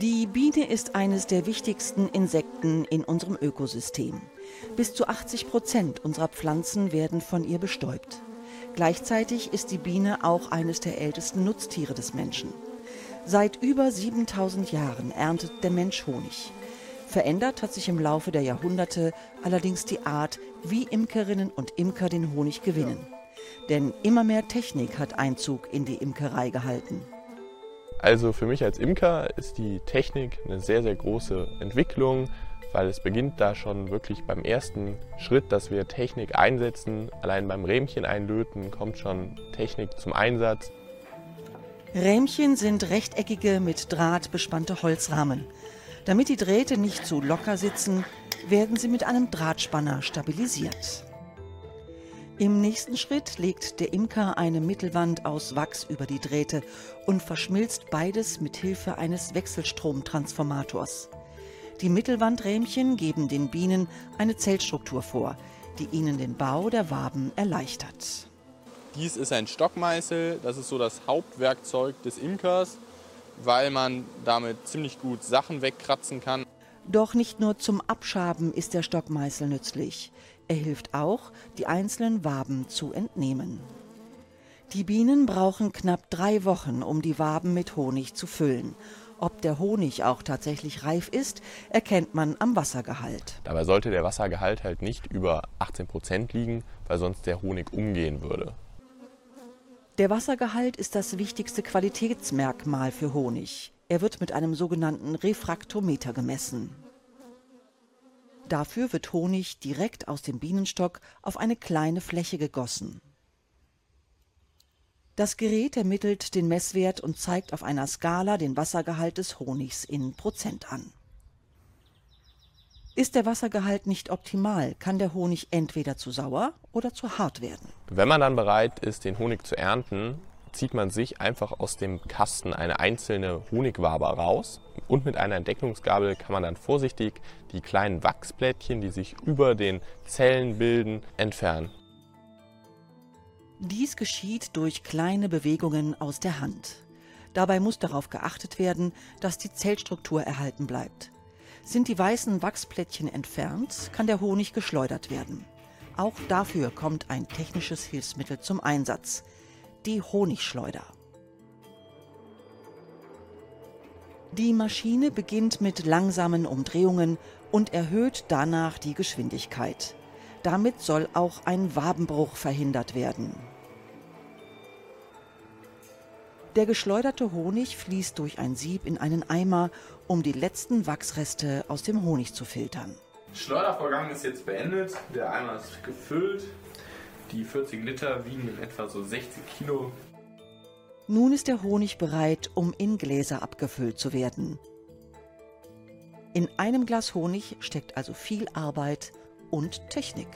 Die Biene ist eines der wichtigsten Insekten in unserem Ökosystem. Bis zu 80 Prozent unserer Pflanzen werden von ihr bestäubt. Gleichzeitig ist die Biene auch eines der ältesten Nutztiere des Menschen. Seit über 7000 Jahren erntet der Mensch Honig. Verändert hat sich im Laufe der Jahrhunderte allerdings die Art, wie Imkerinnen und Imker den Honig gewinnen. Denn immer mehr Technik hat Einzug in die Imkerei gehalten. Also für mich als Imker ist die Technik eine sehr, sehr große Entwicklung, weil es beginnt da schon wirklich beim ersten Schritt, dass wir Technik einsetzen. Allein beim Rähmchen einlöten kommt schon Technik zum Einsatz. Rähmchen sind rechteckige, mit Draht bespannte Holzrahmen. Damit die Drähte nicht zu locker sitzen, werden sie mit einem Drahtspanner stabilisiert. Im nächsten Schritt legt der Imker eine Mittelwand aus Wachs über die Drähte und verschmilzt beides mit Hilfe eines Wechselstromtransformators. Die Mittelwandrähmchen geben den Bienen eine Zellstruktur vor, die ihnen den Bau der Waben erleichtert. Dies ist ein Stockmeißel, das ist so das Hauptwerkzeug des Imkers, weil man damit ziemlich gut Sachen wegkratzen kann. Doch nicht nur zum Abschaben ist der Stockmeißel nützlich. Er hilft auch, die einzelnen Waben zu entnehmen. Die Bienen brauchen knapp drei Wochen, um die Waben mit Honig zu füllen. Ob der Honig auch tatsächlich reif ist, erkennt man am Wassergehalt. Dabei sollte der Wassergehalt halt nicht über 18 Prozent liegen, weil sonst der Honig umgehen würde. Der Wassergehalt ist das wichtigste Qualitätsmerkmal für Honig. Er wird mit einem sogenannten Refraktometer gemessen. Dafür wird Honig direkt aus dem Bienenstock auf eine kleine Fläche gegossen. Das Gerät ermittelt den Messwert und zeigt auf einer Skala den Wassergehalt des Honigs in Prozent an. Ist der Wassergehalt nicht optimal, kann der Honig entweder zu sauer oder zu hart werden. Wenn man dann bereit ist, den Honig zu ernten, zieht man sich einfach aus dem Kasten eine einzelne Honigwabe raus und mit einer Entdeckungsgabel kann man dann vorsichtig die kleinen Wachsblättchen, die sich über den Zellen bilden, entfernen. Dies geschieht durch kleine Bewegungen aus der Hand. Dabei muss darauf geachtet werden, dass die Zellstruktur erhalten bleibt. Sind die weißen Wachsplättchen entfernt, kann der Honig geschleudert werden. Auch dafür kommt ein technisches Hilfsmittel zum Einsatz – die Honigschleuder. Die Maschine beginnt mit langsamen Umdrehungen und erhöht danach die Geschwindigkeit. Damit soll auch ein Wabenbruch verhindert werden. Der geschleuderte Honig fließt durch ein Sieb in einen Eimer, um die letzten Wachsreste aus dem Honig zu filtern. Schleudervorgang ist jetzt beendet, der Eimer ist gefüllt die 40 Liter wiegen in etwa so 60 Kilo. Nun ist der Honig bereit, um in Gläser abgefüllt zu werden. In einem Glas Honig steckt also viel Arbeit und Technik.